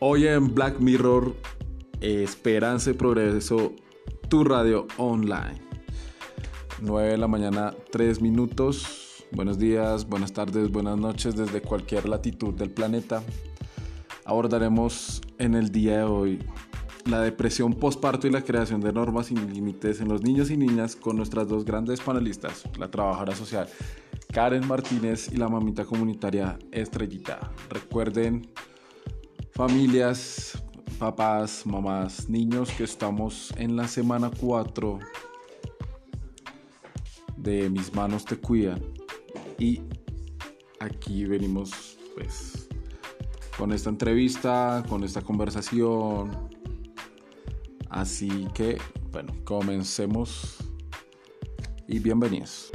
Hoy en Black Mirror, Esperanza y Progreso, tu radio online. 9 de la mañana, 3 minutos. Buenos días, buenas tardes, buenas noches desde cualquier latitud del planeta. Abordaremos en el día de hoy la depresión postparto y la creación de normas sin límites en los niños y niñas con nuestras dos grandes panelistas, la trabajadora social Karen Martínez y la mamita comunitaria Estrellita. Recuerden, familias, papás, mamás, niños, que estamos en la semana 4 de Mis manos te cuidan. Y aquí venimos pues con esta entrevista, con esta conversación, Así que, bueno, comencemos y bienvenidos.